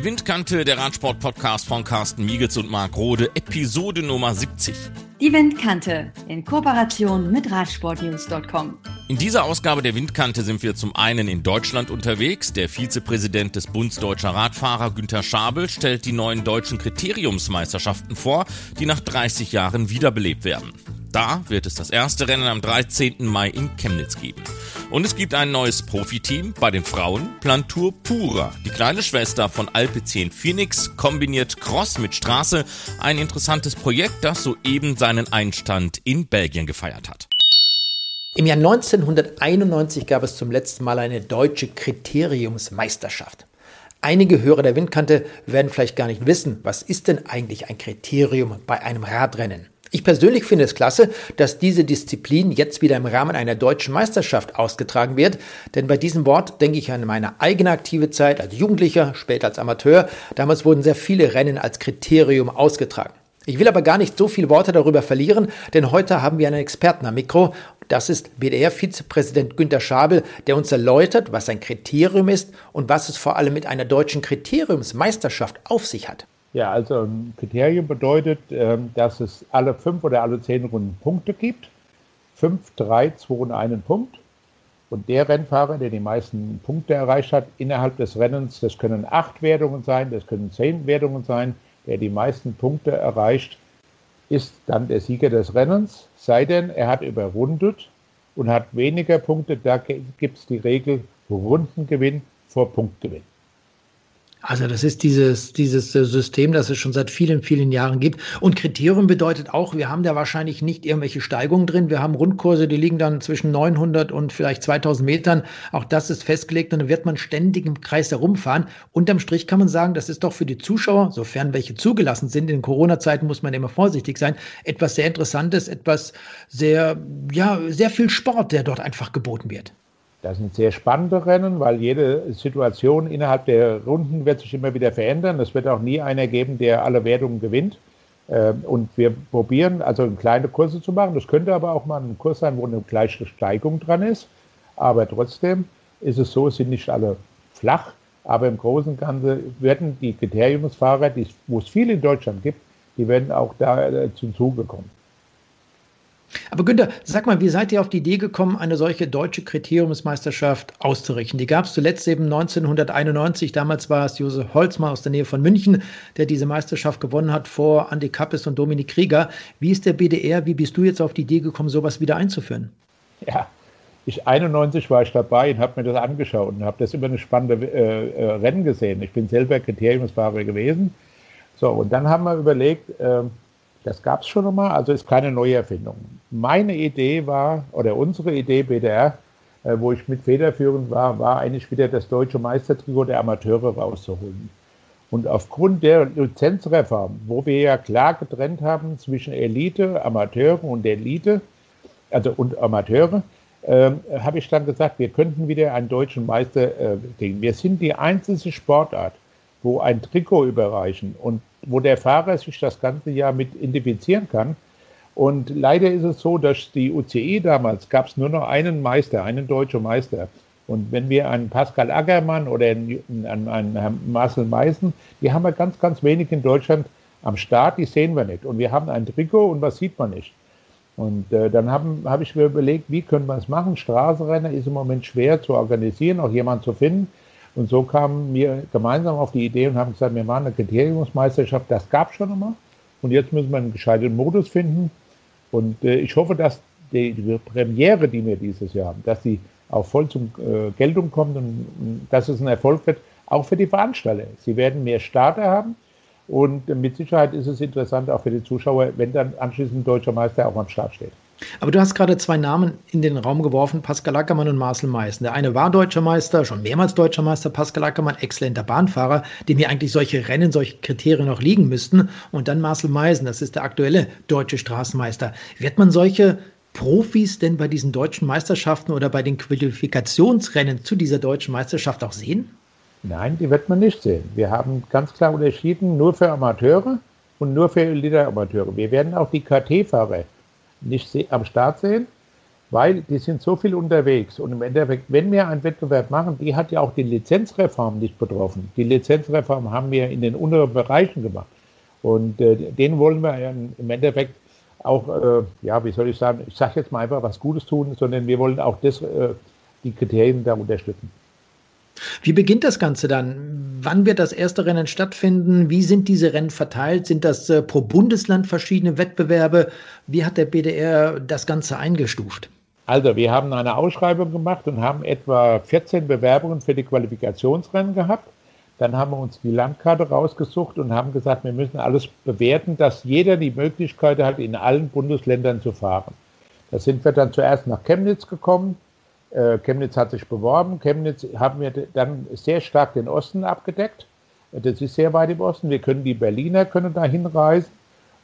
Die Windkante, der Radsport-Podcast von Carsten Miegels und Marc Rode, Episode Nummer 70. Die Windkante in Kooperation mit Radsportnews.com. In dieser Ausgabe der Windkante sind wir zum einen in Deutschland unterwegs. Der Vizepräsident des Bundes Deutscher Radfahrer Günther Schabel stellt die neuen deutschen Kriteriumsmeisterschaften vor, die nach 30 Jahren wiederbelebt werden. Da wird es das erste Rennen am 13. Mai in Chemnitz geben. Und es gibt ein neues Profiteam bei den Frauen, Plantur Pura. Die kleine Schwester von Alpecin Phoenix kombiniert Cross mit Straße. Ein interessantes Projekt, das soeben seinen Einstand in Belgien gefeiert hat. Im Jahr 1991 gab es zum letzten Mal eine deutsche Kriteriumsmeisterschaft. Einige Hörer der Windkante werden vielleicht gar nicht wissen, was ist denn eigentlich ein Kriterium bei einem Radrennen? Ich persönlich finde es klasse, dass diese Disziplin jetzt wieder im Rahmen einer deutschen Meisterschaft ausgetragen wird, denn bei diesem Wort denke ich an meine eigene aktive Zeit als Jugendlicher, später als Amateur. Damals wurden sehr viele Rennen als Kriterium ausgetragen. Ich will aber gar nicht so viele Worte darüber verlieren, denn heute haben wir einen Experten am Mikro. Das ist BDR-Vizepräsident Günter Schabel, der uns erläutert, was ein Kriterium ist und was es vor allem mit einer deutschen Kriteriumsmeisterschaft auf sich hat. Ja, also ein Kriterium bedeutet, ähm, dass es alle fünf oder alle zehn Runden Punkte gibt. Fünf, drei, zwei und einen Punkt. Und der Rennfahrer, der die meisten Punkte erreicht hat innerhalb des Rennens, das können acht Wertungen sein, das können zehn Wertungen sein, der die meisten Punkte erreicht, ist dann der Sieger des Rennens. Sei denn, er hat überrundet und hat weniger Punkte, da gibt es die Regel Rundengewinn vor Punktgewinn. Also das ist dieses, dieses System, das es schon seit vielen, vielen Jahren gibt. Und Kriterium bedeutet auch, wir haben da wahrscheinlich nicht irgendwelche Steigungen drin. Wir haben Rundkurse, die liegen dann zwischen 900 und vielleicht 2000 Metern. Auch das ist festgelegt und dann wird man ständig im Kreis herumfahren. Unterm Strich kann man sagen, das ist doch für die Zuschauer, sofern welche zugelassen sind, in Corona-Zeiten muss man immer vorsichtig sein, etwas sehr Interessantes, etwas sehr, ja, sehr viel Sport, der dort einfach geboten wird. Das sind sehr spannende Rennen, weil jede Situation innerhalb der Runden wird sich immer wieder verändern. Es wird auch nie einer geben, der alle Wertungen gewinnt. Ähm, und wir probieren also kleine Kurse zu machen. Das könnte aber auch mal ein Kurs sein, wo eine gleiche Steigung dran ist. Aber trotzdem ist es so, es sind nicht alle flach. Aber im Großen und Ganzen werden die Kriteriumsfahrer, die, wo es viele in Deutschland gibt, die werden auch da äh, zum Zuge kommen. Aber Günther, sag mal, wie seid ihr auf die Idee gekommen, eine solche deutsche Kriteriumsmeisterschaft auszurichten? Die gab es zuletzt eben 1991. Damals war es Josef Holzmann aus der Nähe von München, der diese Meisterschaft gewonnen hat vor Andy Kappes und Dominik Krieger. Wie ist der BDR? Wie bist du jetzt auf die Idee gekommen, sowas wieder einzuführen? Ja, ich 91 war ich dabei und habe mir das angeschaut und habe das immer eine spannende äh, äh, Rennen gesehen. Ich bin selber Kriteriumsfahrer gewesen. So, und dann haben wir überlegt, äh, das gab es schon einmal, also ist keine neue Erfindung. Meine Idee war, oder unsere Idee BDR, äh, wo ich mit federführend war, war eigentlich wieder das deutsche Meistertrikot der Amateure rauszuholen. Und aufgrund der Lizenzreform, wo wir ja klar getrennt haben zwischen Elite, Amateure und Elite, also und Amateure, äh, habe ich dann gesagt, wir könnten wieder einen deutschen Meister äh, kriegen. Wir sind die einzige Sportart, wo ein Trikot überreichen und wo der Fahrer sich das ganze Jahr mit identifizieren kann. Und leider ist es so, dass die UCI damals gab es nur noch einen Meister, einen deutschen Meister. Und wenn wir einen Pascal Ackermann oder einen, einen, einen Marcel Meißen, die haben wir ganz, ganz wenig in Deutschland am Start, die sehen wir nicht. Und wir haben ein Trikot und was sieht man nicht. Und äh, dann habe hab ich mir überlegt, wie können wir es machen? Straßenrenner ist im Moment schwer zu organisieren, auch jemanden zu finden. Und so kamen wir gemeinsam auf die Idee und haben gesagt, wir machen eine Kriteriumsmeisterschaft. Das gab es schon immer. Und jetzt müssen wir einen gescheiten Modus finden. Und äh, ich hoffe, dass die, die, Premiere, die wir dieses Jahr haben, dass die auch voll zum äh, Geltung kommt und, und dass es ein Erfolg wird, auch für die Veranstalter. Sie werden mehr Starter haben. Und mit Sicherheit ist es interessant auch für die Zuschauer, wenn dann anschließend ein deutscher Meister auch am Start steht. Aber du hast gerade zwei Namen in den Raum geworfen, Pascal Ackermann und Marcel Meißen. Der eine war deutscher Meister, schon mehrmals deutscher Meister, Pascal Ackermann, exzellenter Bahnfahrer, dem hier eigentlich solche Rennen, solche Kriterien noch liegen müssten. Und dann Marcel Meißen, das ist der aktuelle deutsche Straßenmeister. Wird man solche Profis denn bei diesen deutschen Meisterschaften oder bei den Qualifikationsrennen zu dieser deutschen Meisterschaft auch sehen? Nein, die wird man nicht sehen. Wir haben ganz klar unterschieden, nur für Amateure und nur für Elite-Amateure. Wir werden auch die KT-Fahrer nicht am Start sehen. weil die sind so viel unterwegs. Und im Endeffekt, wenn wir einen Wettbewerb machen, die hat ja auch die Lizenzreform nicht betroffen. Die Lizenzreform haben wir in den unteren Bereichen gemacht. Und äh, den wollen wir ja im Endeffekt auch, äh, ja, wie soll ich sagen, ich sage jetzt mal einfach was Gutes tun, sondern wir wollen auch das, äh, die Kriterien da unterstützen. Wie beginnt das Ganze dann? Wann wird das erste Rennen stattfinden? Wie sind diese Rennen verteilt? Sind das äh, pro Bundesland verschiedene Wettbewerbe? Wie hat der BDR das Ganze eingestuft? Also, wir haben eine Ausschreibung gemacht und haben etwa 14 Bewerbungen für die Qualifikationsrennen gehabt. Dann haben wir uns die Landkarte rausgesucht und haben gesagt, wir müssen alles bewerten, dass jeder die Möglichkeit hat, in allen Bundesländern zu fahren. Da sind wir dann zuerst nach Chemnitz gekommen. Äh, Chemnitz hat sich beworben. Chemnitz haben wir dann sehr stark den Osten abgedeckt. Das ist sehr weit im Osten. Wir können die Berliner können da hinreisen.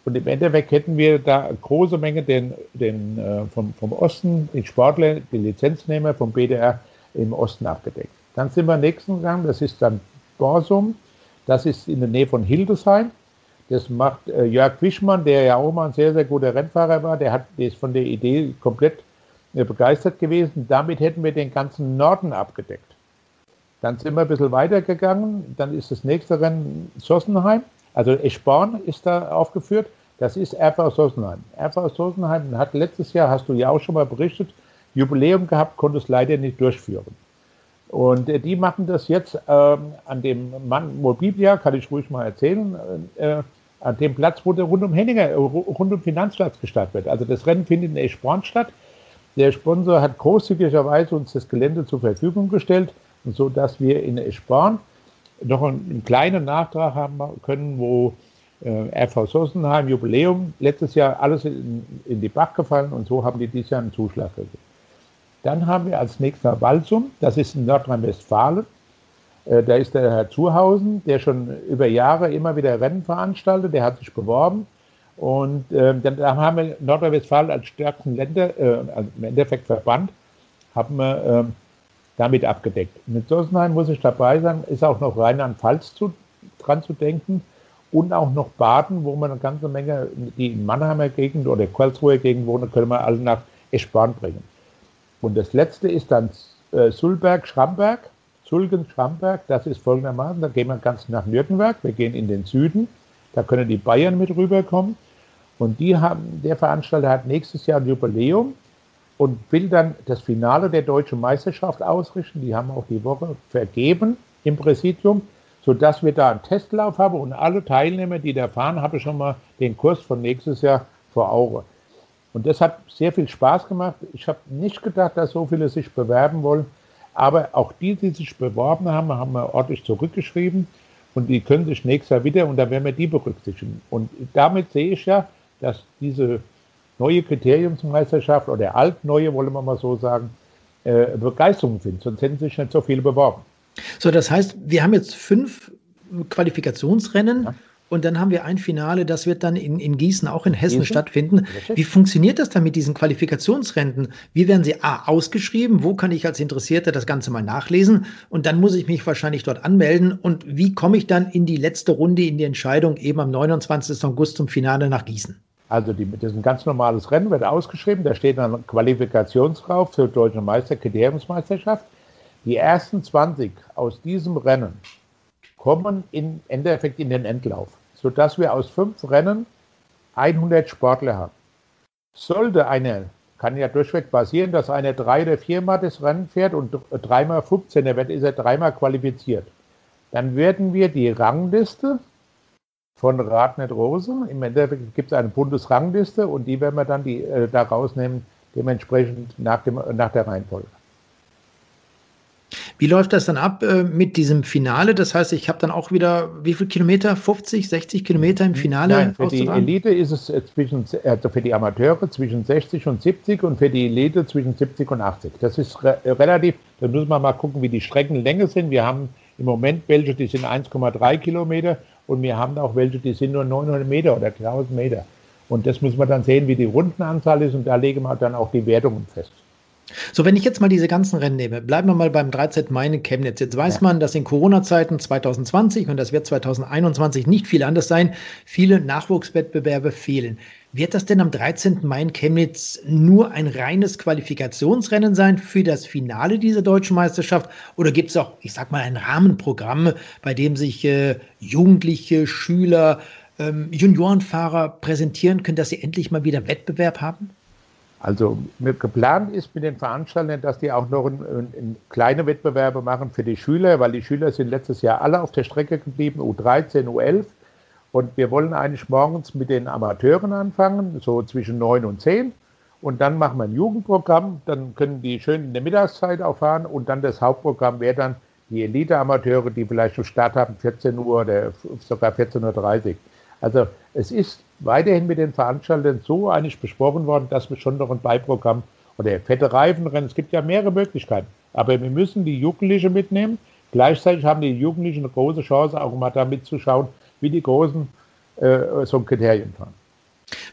Und im Endeffekt hätten wir da eine große Menge den, den, äh, vom, vom Osten, die Sportler, die Lizenznehmer vom BDR im Osten abgedeckt. Dann sind wir nächsten gegangen, das ist dann Borsum. Das ist in der Nähe von Hildesheim. Das macht äh, Jörg Wischmann, der ja auch mal ein sehr, sehr guter Rennfahrer war. Der, hat, der ist von der Idee komplett begeistert gewesen. Damit hätten wir den ganzen Norden abgedeckt. Dann sind wir ein bisschen weitergegangen. Dann ist das nächste Rennen Sossenheim. Also Eschborn ist da aufgeführt. Das ist RV Sossenheim. RV Sossenheim hat letztes Jahr, hast du ja auch schon mal berichtet, Jubiläum gehabt, konnte es leider nicht durchführen. Und äh, die machen das jetzt ähm, an dem Mann Mobilia, kann ich ruhig mal erzählen, äh, an dem Platz, wo der rund um Henninger, äh, rund um Finanzplatz gestartet wird. Also das Rennen findet in Eschborn statt. Der Sponsor hat großzügigerweise uns das Gelände zur Verfügung gestellt, so dass wir in Eschborn noch einen, einen kleinen Nachtrag haben können, wo äh, RV Sossenheim Jubiläum letztes Jahr alles in, in die Bach gefallen und so haben die dieses Jahr einen Zuschlag gegeben. Dann haben wir als nächster Walsum, das ist in Nordrhein-Westfalen. Äh, da ist der Herr Zuhausen, der schon über Jahre immer wieder Rennen veranstaltet, der hat sich beworben. Und äh, dann haben wir Nordrhein-Westfalen als stärksten Länder, äh, also im Endeffekt Verband, haben wir äh, damit abgedeckt. Mit Sossenheim muss ich dabei sein, ist auch noch Rheinland-Pfalz zu, dran zu denken und auch noch Baden, wo man eine ganze Menge, die in Mannheimer Gegend oder Karlsruher Gegend wohnen, können wir alle nach Eschborn bringen. Und das letzte ist dann äh, Sulberg-Schramberg. Sulgen-Schramberg, das ist folgendermaßen, da gehen wir ganz nach Nürnberg, wir gehen in den Süden, da können die Bayern mit rüberkommen. Und die haben, der Veranstalter hat nächstes Jahr ein Jubiläum und will dann das Finale der deutschen Meisterschaft ausrichten. Die haben auch die Woche vergeben im Präsidium, sodass wir da einen Testlauf haben und alle Teilnehmer, die da fahren, habe ich schon mal den Kurs von nächstes Jahr vor Augen. Und das hat sehr viel Spaß gemacht. Ich habe nicht gedacht, dass so viele sich bewerben wollen. Aber auch die, die sich beworben haben, haben wir ordentlich zurückgeschrieben. Und die können sich nächstes Jahr wieder, und da werden wir die berücksichtigen. Und damit sehe ich ja, dass diese neue Kriteriumsmeisterschaft oder altneue, wollen wir mal so sagen, äh, Begeisterung findet. Sonst hätten sich nicht so viele beworben. So, das heißt, wir haben jetzt fünf Qualifikationsrennen. Ja. Und dann haben wir ein Finale, das wird dann in, in Gießen, auch in Hessen Gießen? stattfinden. Wie funktioniert das dann mit diesen Qualifikationsrenten? Wie werden sie A, ausgeschrieben? Wo kann ich als Interessierter das Ganze mal nachlesen? Und dann muss ich mich wahrscheinlich dort anmelden. Und wie komme ich dann in die letzte Runde, in die Entscheidung eben am 29. August zum Finale nach Gießen? Also die, das ist ein ganz normales Rennen, wird ausgeschrieben. Da steht dann Qualifikationsrauf für Deutsche Meister, Kriteriumsmeisterschaft. Die ersten 20 aus diesem Rennen kommen im Endeffekt in den Endlauf, sodass wir aus fünf Rennen 100 Sportler haben. Sollte eine, kann ja durchweg passieren, dass einer drei oder viermal das Rennen fährt und dreimal 15er wird, ist er dreimal qualifiziert. Dann werden wir die Rangliste von Radnet Rose, im Endeffekt gibt es eine Bundesrangliste und die werden wir dann die, äh, da rausnehmen, dementsprechend nach, dem, nach der Reihenfolge. Wie läuft das dann ab äh, mit diesem Finale? Das heißt, ich habe dann auch wieder, wie viele Kilometer? 50, 60 Kilometer im Finale? Nein, für die Elite ist es äh, zwischen, also für die Amateure zwischen 60 und 70 und für die Elite zwischen 70 und 80. Das ist re relativ, da müssen wir mal gucken, wie die Streckenlänge sind. Wir haben im Moment welche, die sind 1,3 Kilometer und wir haben auch welche, die sind nur 900 Meter oder 1000 Meter. Und das müssen wir dann sehen, wie die Rundenanzahl ist und da legen wir dann auch die Wertungen fest. So, wenn ich jetzt mal diese ganzen Rennen nehme, bleiben wir mal beim 13. Mai in Chemnitz. Jetzt weiß ja. man, dass in Corona-Zeiten 2020 und das wird 2021 nicht viel anders sein, viele Nachwuchswettbewerbe fehlen. Wird das denn am 13. Mai in Chemnitz nur ein reines Qualifikationsrennen sein für das Finale dieser deutschen Meisterschaft? Oder gibt es auch, ich sag mal, ein Rahmenprogramm, bei dem sich äh, Jugendliche, Schüler, ähm, Juniorenfahrer präsentieren können, dass sie endlich mal wieder Wettbewerb haben? Also geplant ist mit den Veranstaltern, dass die auch noch ein, ein, kleine Wettbewerbe machen für die Schüler, weil die Schüler sind letztes Jahr alle auf der Strecke geblieben, U13, U11. Und wir wollen eigentlich morgens mit den Amateuren anfangen, so zwischen 9 und 10. Und dann machen wir ein Jugendprogramm, dann können die schön in der Mittagszeit auch fahren. Und dann das Hauptprogramm wäre dann die Elite-Amateure, die vielleicht schon Start haben, 14 Uhr oder sogar 14.30 Uhr. Also es ist weiterhin mit den Veranstaltern so eigentlich besprochen worden, dass wir schon noch ein Beiprogramm oder fette Reifenrennen, es gibt ja mehrere Möglichkeiten, aber wir müssen die Jugendlichen mitnehmen. Gleichzeitig haben die Jugendlichen eine große Chance, auch mal da mitzuschauen, wie die Großen äh, so ein Kriterium fahren.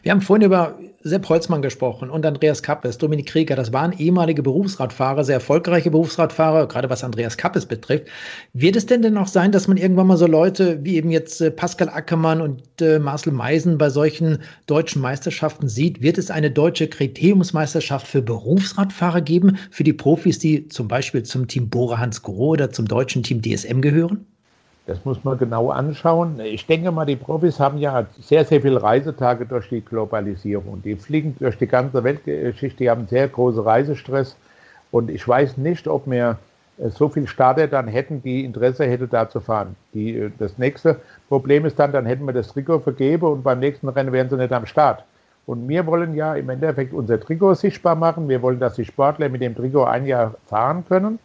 Wir haben vorhin über Sepp Holzmann gesprochen und Andreas Kappes, Dominik Krieger. Das waren ehemalige Berufsradfahrer, sehr erfolgreiche Berufsradfahrer, gerade was Andreas Kappes betrifft. Wird es denn denn auch sein, dass man irgendwann mal so Leute wie eben jetzt äh, Pascal Ackermann und äh, Marcel Meisen bei solchen deutschen Meisterschaften sieht? Wird es eine deutsche Kriteriumsmeisterschaft für Berufsradfahrer geben, für die Profis, die zum Beispiel zum Team Bora Hans Grohe oder zum deutschen Team DSM gehören? Das muss man genau anschauen. Ich denke mal, die Profis haben ja sehr, sehr viele Reisetage durch die Globalisierung. Die fliegen durch die ganze Weltgeschichte, die haben sehr großen Reisestress. Und ich weiß nicht, ob wir äh, so viele Starter dann hätten, die Interesse hätten, da zu fahren. Die, äh, das nächste Problem ist dann, dann hätten wir das Trikot vergeben und beim nächsten Rennen wären sie nicht am Start. Und wir wollen ja im Endeffekt unser Trikot sichtbar machen. Wir wollen, dass die Sportler mit dem Trikot ein Jahr fahren können.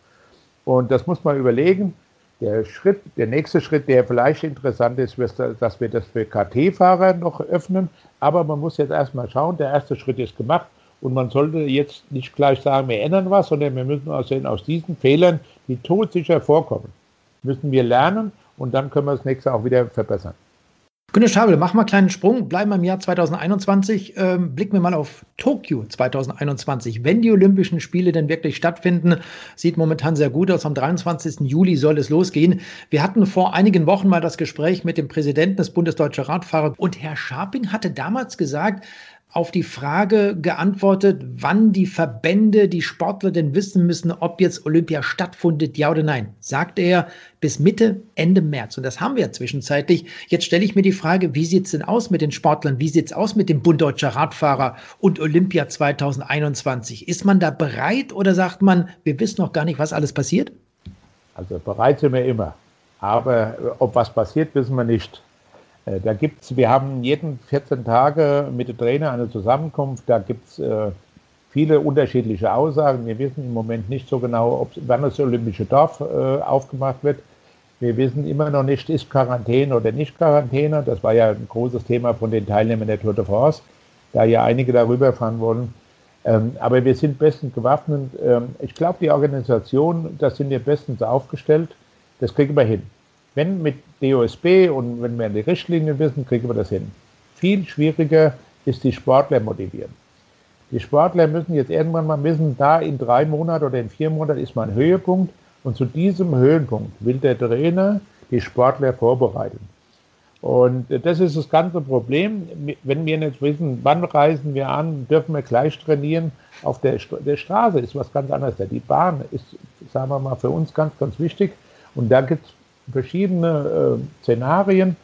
Und das muss man überlegen. Der Schritt, der nächste Schritt, der vielleicht interessant ist, dass wir das für KT-Fahrer noch öffnen. Aber man muss jetzt erstmal schauen, der erste Schritt ist gemacht. Und man sollte jetzt nicht gleich sagen, wir ändern was, sondern wir müssen auch sehen, aus diesen Fehlern, die todsicher vorkommen, müssen wir lernen und dann können wir das nächste auch wieder verbessern. Günter Schabel, machen wir einen kleinen Sprung, bleiben wir im Jahr 2021, ähm, blicken wir mal auf Tokio 2021. Wenn die Olympischen Spiele denn wirklich stattfinden, sieht momentan sehr gut aus. Am 23. Juli soll es losgehen. Wir hatten vor einigen Wochen mal das Gespräch mit dem Präsidenten des Bundesdeutscher Radfahrer und Herr Scharping hatte damals gesagt, auf die Frage geantwortet, wann die Verbände, die Sportler denn wissen müssen, ob jetzt Olympia stattfindet, ja oder nein. Sagte er bis Mitte, Ende März. Und das haben wir ja zwischenzeitlich. Jetzt stelle ich mir die Frage, wie sieht es denn aus mit den Sportlern? Wie sieht es aus mit dem Bund Deutscher Radfahrer und Olympia 2021? Ist man da bereit oder sagt man, wir wissen noch gar nicht, was alles passiert? Also bereit sind wir immer. Aber ob was passiert, wissen wir nicht. Äh, da gibt's, wir haben jeden 14 Tage mit dem Trainer eine Zusammenkunft, da gibt es äh, viele unterschiedliche Aussagen. Wir wissen im Moment nicht so genau, ob, wann das Olympische Dorf äh, aufgemacht wird. Wir wissen immer noch nicht, ist Quarantäne oder nicht Quarantäne. Das war ja ein großes Thema von den Teilnehmern der Tour de France, da ja einige darüber fahren wollen. Ähm, aber wir sind bestens gewappnet. Ähm, ich glaube, die Organisation, da sind wir bestens aufgestellt. Das kriegen wir hin. Wenn mit DOSB und wenn wir die Richtlinien wissen, kriegen wir das hin. Viel schwieriger ist die Sportler motivieren. Die Sportler müssen jetzt irgendwann mal wissen, da in drei Monaten oder in vier Monaten ist mein Höhepunkt und zu diesem Höhepunkt will der Trainer die Sportler vorbereiten. Und das ist das ganze Problem. Wenn wir nicht wissen, wann reisen wir an, dürfen wir gleich trainieren. Auf der, der Straße ist was ganz anderes. Die Bahn ist, sagen wir mal, für uns ganz, ganz wichtig. Und da gibt es verschiedene äh, Szenarien.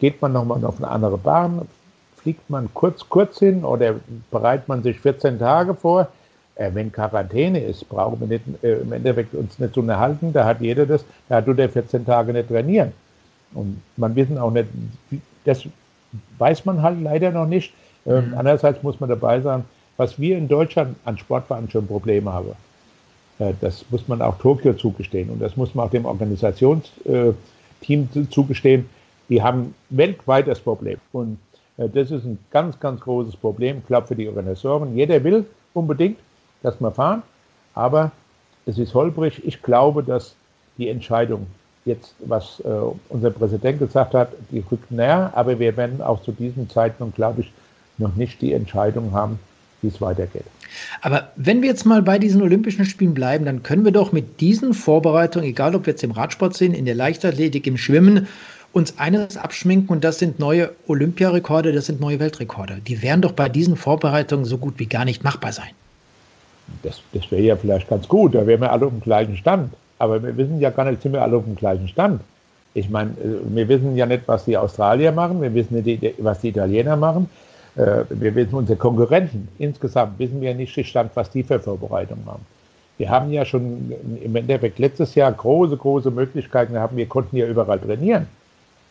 Geht man nochmal auf eine andere Bahn? Fliegt man kurz, kurz hin oder bereitet man sich 14 Tage vor? Äh, wenn Quarantäne ist, brauchen wir nicht, äh, im Endeffekt uns nicht zu unterhalten. Da hat jeder das, da tut er 14 Tage nicht trainieren. Und man wissen auch nicht, das weiß man halt leider noch nicht. Ähm, mhm. Andererseits muss man dabei sein, was wir in Deutschland an Sportveranstaltungen Probleme haben. Äh, das muss man auch Tokio zugestehen und das muss man auch dem Organisationsteam zugestehen. Die haben weltweit das Problem. Und äh, das ist ein ganz, ganz großes Problem, ich glaube, für die Organisatoren. Jeder will unbedingt, dass wir fahren, aber es ist holprig. Ich glaube, dass die Entscheidung jetzt, was äh, unser Präsident gesagt hat, die rückt näher, aber wir werden auch zu diesem Zeitpunkt, glaube ich, noch nicht die Entscheidung haben, wie es weitergeht. Aber wenn wir jetzt mal bei diesen Olympischen Spielen bleiben, dann können wir doch mit diesen Vorbereitungen, egal ob wir jetzt im Radsport sind, in der Leichtathletik, im Schwimmen, uns eines abschminken und das sind neue Olympiarekorde, das sind neue Weltrekorde. Die werden doch bei diesen Vorbereitungen so gut wie gar nicht machbar sein. Das, das wäre ja vielleicht ganz gut, da wären wir alle auf dem gleichen Stand. Aber wir wissen ja gar nicht, sind wir alle auf dem gleichen Stand. Ich meine, äh, wir wissen ja nicht, was die Australier machen, wir wissen nicht, was die Italiener machen, wir wissen unsere Konkurrenten. Insgesamt wissen wir nicht Stand, was die für Vorbereitungen haben. Wir haben ja schon im Endeffekt letztes Jahr große, große Möglichkeiten gehabt. Wir konnten ja überall trainieren.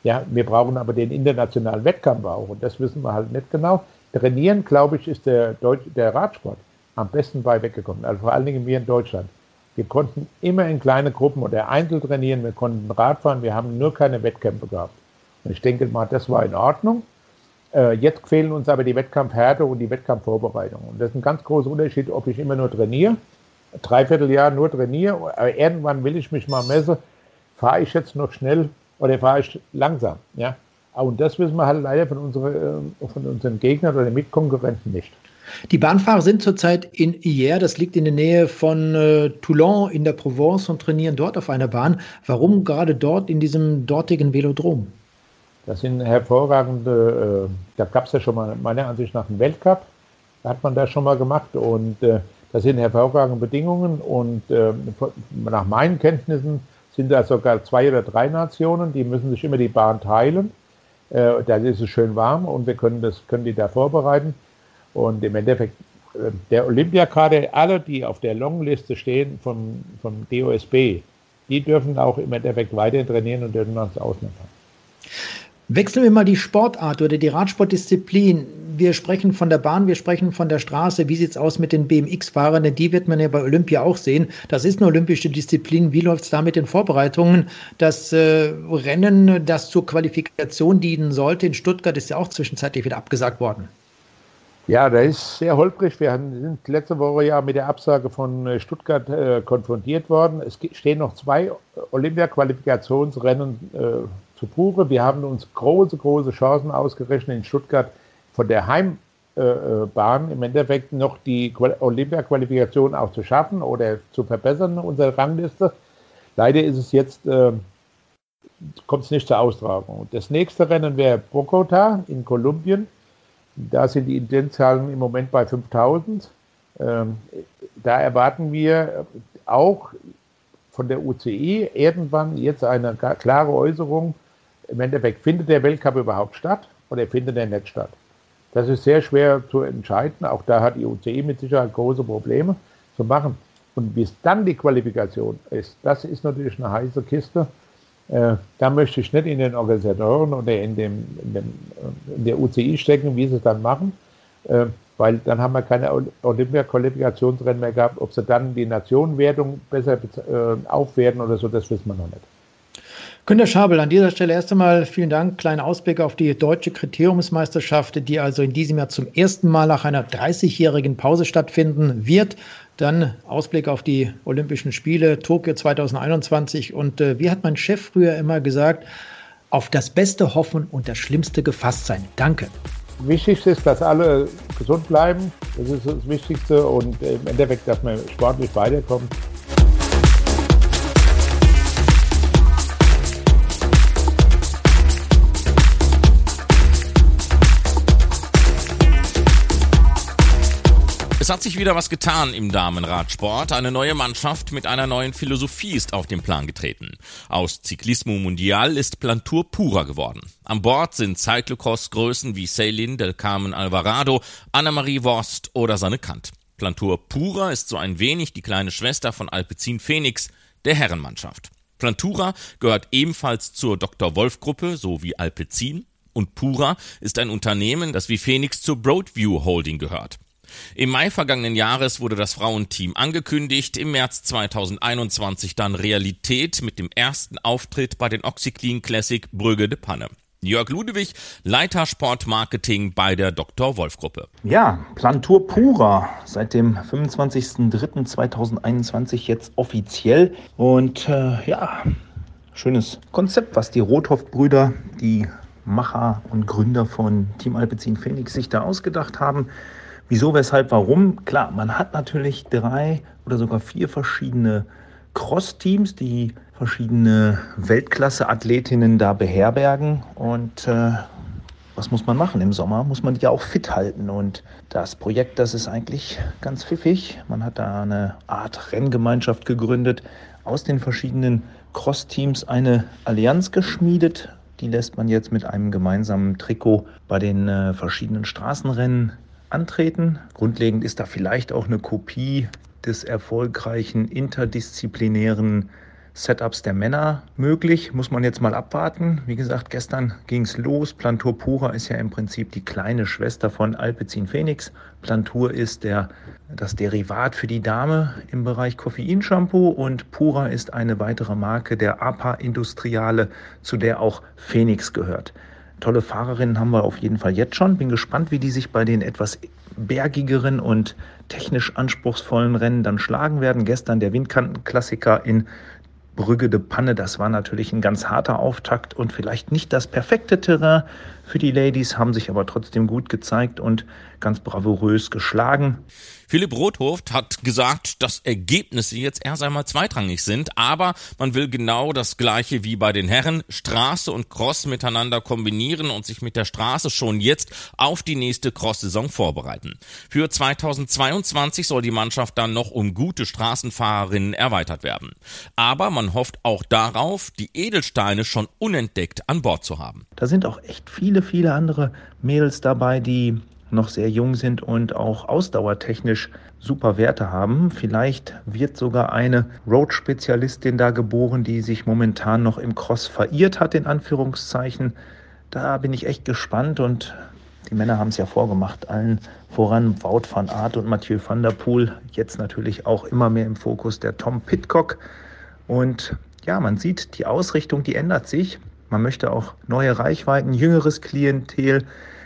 Ja, wir brauchen aber den internationalen Wettkampf auch. Und das wissen wir halt nicht genau. Trainieren, glaube ich, ist der, Deutsch, der Radsport am besten bei weggekommen. Also vor allen Dingen wir in Deutschland. Wir konnten immer in kleine Gruppen oder einzeln trainieren. Wir konnten Radfahren. Wir haben nur keine Wettkämpfe gehabt. Und ich denke mal, das war in Ordnung. Äh, jetzt fehlen uns aber die Wettkampfhärte und die Wettkampfvorbereitung. Und das ist ein ganz großer Unterschied, ob ich immer nur trainiere, dreiviertel Jahr nur trainiere, aber irgendwann will ich mich mal messen, fahre ich jetzt noch schnell oder fahre ich langsam. Ja? Und das wissen wir halt leider von, unsere, äh, von unseren Gegnern oder Mitkonkurrenten nicht. Die Bahnfahrer sind zurzeit in Hier, das liegt in der Nähe von äh, Toulon in der Provence und trainieren dort auf einer Bahn. Warum gerade dort in diesem dortigen Velodrom? Das sind hervorragende, äh, da gab es ja schon mal meiner Ansicht nach einen Weltcup, hat man das schon mal gemacht und äh, das sind hervorragende Bedingungen und äh, nach meinen Kenntnissen sind da sogar zwei oder drei Nationen, die müssen sich immer die Bahn teilen. Äh, da ist es schön warm und wir können das, können die da vorbereiten. Und im Endeffekt, äh, der Olympiakader, alle, die auf der Longliste stehen vom, vom DOSB, die dürfen auch im Endeffekt weiter trainieren und dürfen ans Ausland fahren. Wechseln wir mal die Sportart oder die Radsportdisziplin. Wir sprechen von der Bahn, wir sprechen von der Straße. Wie sieht es aus mit den BMX-Fahrern? Die wird man ja bei Olympia auch sehen. Das ist eine olympische Disziplin. Wie läuft es da mit den Vorbereitungen? Das äh, Rennen, das zur Qualifikation dienen sollte in Stuttgart, ist ja auch zwischenzeitlich wieder abgesagt worden. Ja, da ist sehr holprig. Wir sind letzte Woche ja mit der Absage von äh, Stuttgart äh, konfrontiert worden. Es stehen noch zwei Olympia-Qualifikationsrennen äh, zu Buche. Wir haben uns große, große Chancen ausgerechnet in Stuttgart von der Heimbahn im Endeffekt noch die Olympia-Qualifikation auch zu schaffen oder zu verbessern, unsere Rangliste. Leider ist es jetzt, äh, kommt es nicht zur Austragung. Das nächste Rennen wäre Bogota in Kolumbien. Da sind die Inzidenzzahlen im Moment bei 5000. Ähm, da erwarten wir auch von der UCI irgendwann jetzt eine klare Äußerung, im Endeffekt, findet der Weltcup überhaupt statt oder findet er nicht statt? Das ist sehr schwer zu entscheiden. Auch da hat die UCI mit Sicherheit große Probleme zu machen. Und wie es dann die Qualifikation ist, das ist natürlich eine heiße Kiste. Äh, da möchte ich nicht in den Organisatoren oder in, dem, in, dem, äh, in der UCI stecken, wie sie es dann machen, äh, weil dann haben wir keine Olympia-Qualifikationsrennen mehr gehabt. Ob sie dann die Nationenwertung besser äh, aufwerten oder so, das wissen wir noch nicht. Günter Schabel, an dieser Stelle erst einmal vielen Dank. Kleiner Ausblick auf die deutsche Kriteriumsmeisterschaft, die also in diesem Jahr zum ersten Mal nach einer 30-jährigen Pause stattfinden wird. Dann Ausblick auf die Olympischen Spiele Tokio 2021. Und äh, wie hat mein Chef früher immer gesagt, auf das Beste hoffen und das Schlimmste gefasst sein. Danke. Wichtigste ist, dass alle gesund bleiben. Das ist das Wichtigste. Und im Endeffekt, dass man sportlich weiterkommt. Es hat sich wieder was getan im Damenradsport. Eine neue Mannschaft mit einer neuen Philosophie ist auf den Plan getreten. Aus Ciclismo Mundial ist Plantur Pura geworden. An Bord sind Cyclocross-Größen wie Celine Del Carmen Alvarado, Annemarie Worst oder Sanne Kant. Plantur Pura ist so ein wenig die kleine Schwester von Alpecin Phoenix, der Herrenmannschaft. Plantura gehört ebenfalls zur Dr. Wolf Gruppe, so wie Alpecin. Und Pura ist ein Unternehmen, das wie Phoenix zur Broadview Holding gehört. Im Mai vergangenen Jahres wurde das Frauenteam angekündigt, im März 2021 dann Realität mit dem ersten Auftritt bei den Oxyclean Classic Brügge de Panne. Jörg Ludewig, Leiter Sportmarketing bei der Dr. Wolf Gruppe. Ja, Plantur Pura seit dem 25.03.2021 jetzt offiziell und äh, ja, schönes Konzept, was die Rothoff-Brüder, die Macher und Gründer von Team Alpecin Phoenix sich da ausgedacht haben. Wieso, weshalb, warum? Klar, man hat natürlich drei oder sogar vier verschiedene Cross-Teams, die verschiedene Weltklasse-Athletinnen da beherbergen. Und äh, was muss man machen im Sommer? Muss man die auch fit halten. Und das Projekt, das ist eigentlich ganz pfiffig. Man hat da eine Art Renngemeinschaft gegründet, aus den verschiedenen Cross-Teams eine Allianz geschmiedet. Die lässt man jetzt mit einem gemeinsamen Trikot bei den äh, verschiedenen Straßenrennen antreten. Grundlegend ist da vielleicht auch eine Kopie des erfolgreichen interdisziplinären Setups der Männer möglich. Muss man jetzt mal abwarten. Wie gesagt, gestern ging es los. Plantur Pura ist ja im Prinzip die kleine Schwester von Alpecin Phoenix. Plantur ist der, das Derivat für die Dame im Bereich Koffeinshampoo und Pura ist eine weitere Marke der APA Industriale, zu der auch Phoenix gehört. Tolle Fahrerinnen haben wir auf jeden Fall jetzt schon. Bin gespannt, wie die sich bei den etwas bergigeren und technisch anspruchsvollen Rennen dann schlagen werden. Gestern der Windkantenklassiker in Brügge de Panne, das war natürlich ein ganz harter Auftakt und vielleicht nicht das perfekte Terrain für die Ladies, haben sich aber trotzdem gut gezeigt und ganz bravourös geschlagen. Philipp Rothoft hat gesagt, dass Ergebnisse jetzt erst einmal zweitrangig sind, aber man will genau das gleiche wie bei den Herren, Straße und Cross miteinander kombinieren und sich mit der Straße schon jetzt auf die nächste Cross-Saison vorbereiten. Für 2022 soll die Mannschaft dann noch um gute Straßenfahrerinnen erweitert werden. Aber man hofft auch darauf, die Edelsteine schon unentdeckt an Bord zu haben. Da sind auch echt viele, viele andere Mädels dabei, die noch sehr jung sind und auch ausdauertechnisch super Werte haben. Vielleicht wird sogar eine Road-Spezialistin da geboren, die sich momentan noch im Cross verirrt hat, in Anführungszeichen. Da bin ich echt gespannt und die Männer haben es ja vorgemacht, allen voran Wout van Aert und Mathieu van der Poel. Jetzt natürlich auch immer mehr im Fokus der Tom Pitcock. Und ja, man sieht, die Ausrichtung, die ändert sich. Man möchte auch neue Reichweiten, jüngeres Klientel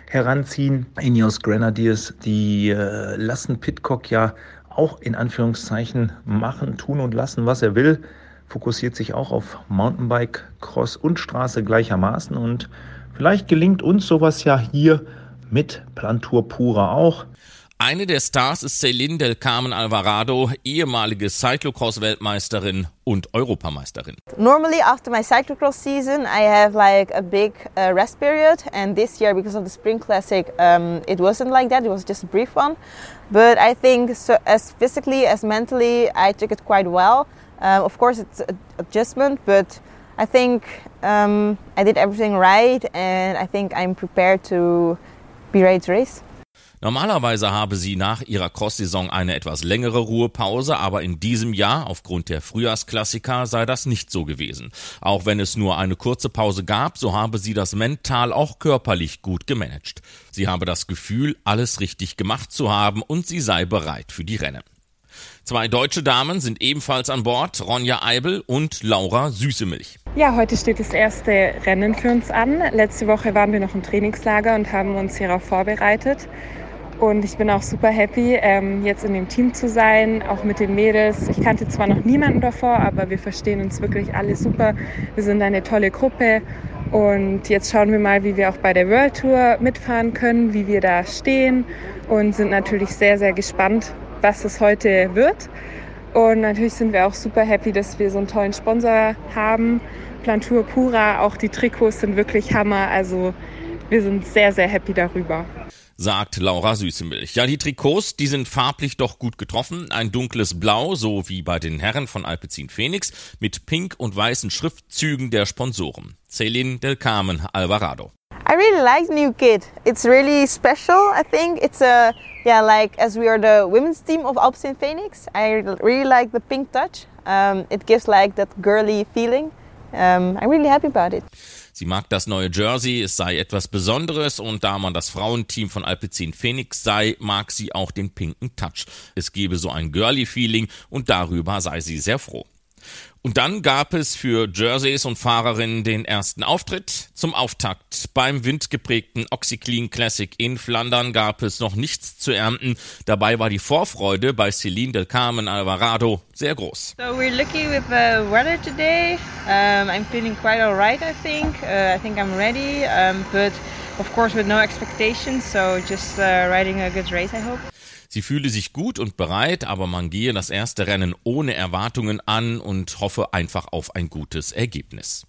heranziehen. Ineos Grenadiers, die äh, lassen Pitcock ja auch in Anführungszeichen machen, tun und lassen, was er will. Fokussiert sich auch auf Mountainbike, Cross und Straße gleichermaßen. Und vielleicht gelingt uns sowas ja hier mit Plantur Pura auch. Eine der Stars ist Celine del Carmen Alvarado, ehemalige Cyclocross-Weltmeisterin und Europameisterin. Normally after my cyclocross season I have like a big uh, rest period and this year because of the Spring Classic um, it wasn't like that, it was just a brief one. But I think so, as physically as mentally I took it quite well. Uh, of course it's an adjustment but I think um, I did everything right and I think I'm prepared to be ready to race. Normalerweise habe sie nach ihrer Cross-Saison eine etwas längere Ruhepause, aber in diesem Jahr, aufgrund der Frühjahrsklassiker, sei das nicht so gewesen. Auch wenn es nur eine kurze Pause gab, so habe sie das mental auch körperlich gut gemanagt. Sie habe das Gefühl, alles richtig gemacht zu haben und sie sei bereit für die Rennen. Zwei deutsche Damen sind ebenfalls an Bord, Ronja Eibel und Laura Süßemilch. Ja, heute steht das erste Rennen für uns an. Letzte Woche waren wir noch im Trainingslager und haben uns hierauf vorbereitet. Und ich bin auch super happy, ähm, jetzt in dem Team zu sein, auch mit den Mädels. Ich kannte zwar noch niemanden davor, aber wir verstehen uns wirklich alle super. Wir sind eine tolle Gruppe. Und jetzt schauen wir mal, wie wir auch bei der World Tour mitfahren können, wie wir da stehen und sind natürlich sehr, sehr gespannt, was es heute wird. Und natürlich sind wir auch super happy, dass wir so einen tollen Sponsor haben. Plantur Pura, auch die Trikots sind wirklich Hammer. Also wir sind sehr, sehr happy darüber sagt Laura Süßemilch. Ja, die Trikots, die sind farblich doch gut getroffen. Ein dunkles Blau, so wie bei den Herren von Alpecin Phoenix, mit pink und weißen Schriftzügen der Sponsoren. Celine del Carmen Alvarado. I really like new kit. It's really special. I think it's a yeah, like as we are the women's team of Alpecin Phoenix. I really like the pink touch. Um, it gives like that girly feeling. Um, I'm really happy about it. Sie mag das neue Jersey, es sei etwas Besonderes und da man das Frauenteam von Alpecin Phoenix sei, mag sie auch den pinken Touch. Es gebe so ein Girly-Feeling und darüber sei sie sehr froh. Und dann gab es für Jerseys und Fahrerinnen den ersten Auftritt. Zum Auftakt beim windgeprägten Oxyclean Classic in Flandern gab es noch nichts zu ernten. Dabei war die Vorfreude bei Celine del Carmen Alvarado sehr groß. So we're lucky with the weather today. Um, I'm feeling quite alright, I think. Uh, I think I'm ready. Um, but of course, with no expectations, so just uh, riding a good race, I hope. Sie fühle sich gut und bereit, aber man gehe das erste Rennen ohne Erwartungen an und hoffe einfach auf ein gutes Ergebnis.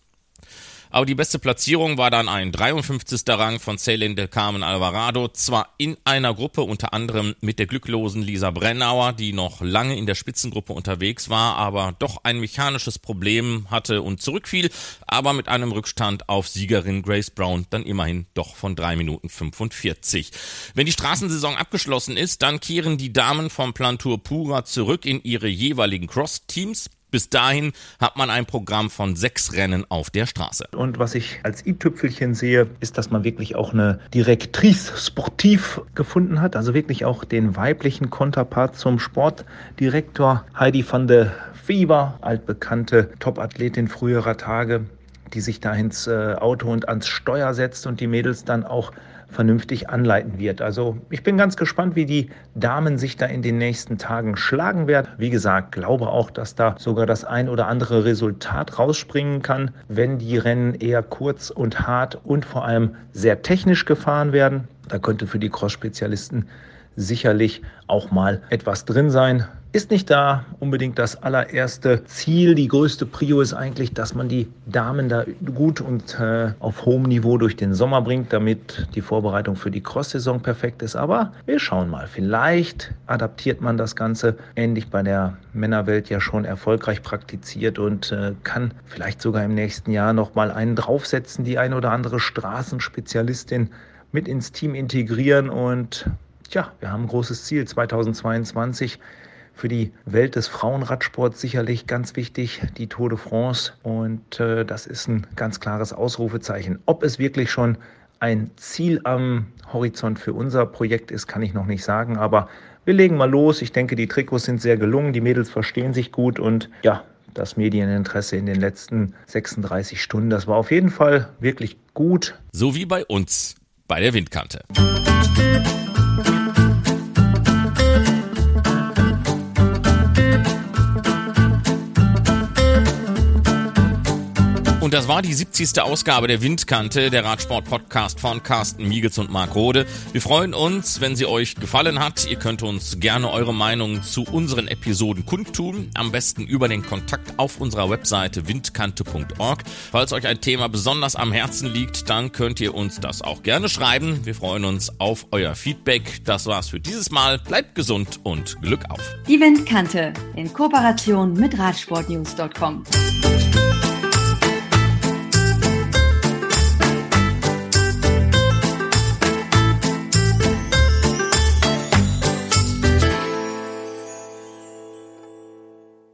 Aber die beste Platzierung war dann ein 53. Rang von Celine de Carmen Alvarado, zwar in einer Gruppe, unter anderem mit der glücklosen Lisa Brennauer, die noch lange in der Spitzengruppe unterwegs war, aber doch ein mechanisches Problem hatte und zurückfiel, aber mit einem Rückstand auf Siegerin Grace Brown dann immerhin doch von 3 Minuten 45. Wenn die Straßensaison abgeschlossen ist, dann kehren die Damen vom Plantur Pura zurück in ihre jeweiligen Cross-Teams. Bis dahin hat man ein Programm von sechs Rennen auf der Straße. Und was ich als i-Tüpfelchen sehe, ist, dass man wirklich auch eine Direktrice sportiv gefunden hat, also wirklich auch den weiblichen Konterpart zum Sportdirektor Heidi van de Fieber, altbekannte Topathletin früherer Tage, die sich da ins äh, Auto und ans Steuer setzt und die Mädels dann auch vernünftig anleiten wird. Also ich bin ganz gespannt, wie die Damen sich da in den nächsten Tagen schlagen werden. Wie gesagt, glaube auch, dass da sogar das ein oder andere Resultat rausspringen kann, wenn die Rennen eher kurz und hart und vor allem sehr technisch gefahren werden. Da könnte für die Cross-Spezialisten sicherlich auch mal etwas drin sein ist nicht da unbedingt das allererste Ziel. Die größte Prio ist eigentlich, dass man die Damen da gut und äh, auf hohem Niveau durch den Sommer bringt, damit die Vorbereitung für die Cross-Saison perfekt ist. Aber wir schauen mal. Vielleicht adaptiert man das Ganze ähnlich bei der Männerwelt ja schon erfolgreich praktiziert und äh, kann vielleicht sogar im nächsten Jahr noch mal einen draufsetzen, die eine oder andere Straßenspezialistin mit ins Team integrieren und Tja, wir haben ein großes Ziel 2022 für die Welt des Frauenradsports sicherlich ganz wichtig, die Tour de France. Und äh, das ist ein ganz klares Ausrufezeichen. Ob es wirklich schon ein Ziel am Horizont für unser Projekt ist, kann ich noch nicht sagen. Aber wir legen mal los. Ich denke, die Trikots sind sehr gelungen. Die Mädels verstehen sich gut. Und ja, das Medieninteresse in den letzten 36 Stunden, das war auf jeden Fall wirklich gut. So wie bei uns bei der Windkante. Und das war die 70. Ausgabe der Windkante, der Radsport-Podcast von Carsten Miegels und Marc Rode. Wir freuen uns, wenn sie euch gefallen hat. Ihr könnt uns gerne eure Meinung zu unseren Episoden kundtun. Am besten über den Kontakt auf unserer Webseite windkante.org. Falls euch ein Thema besonders am Herzen liegt, dann könnt ihr uns das auch gerne schreiben. Wir freuen uns auf euer Feedback. Das war's für dieses Mal. Bleibt gesund und Glück auf. Die Windkante in Kooperation mit Radsportnews.com.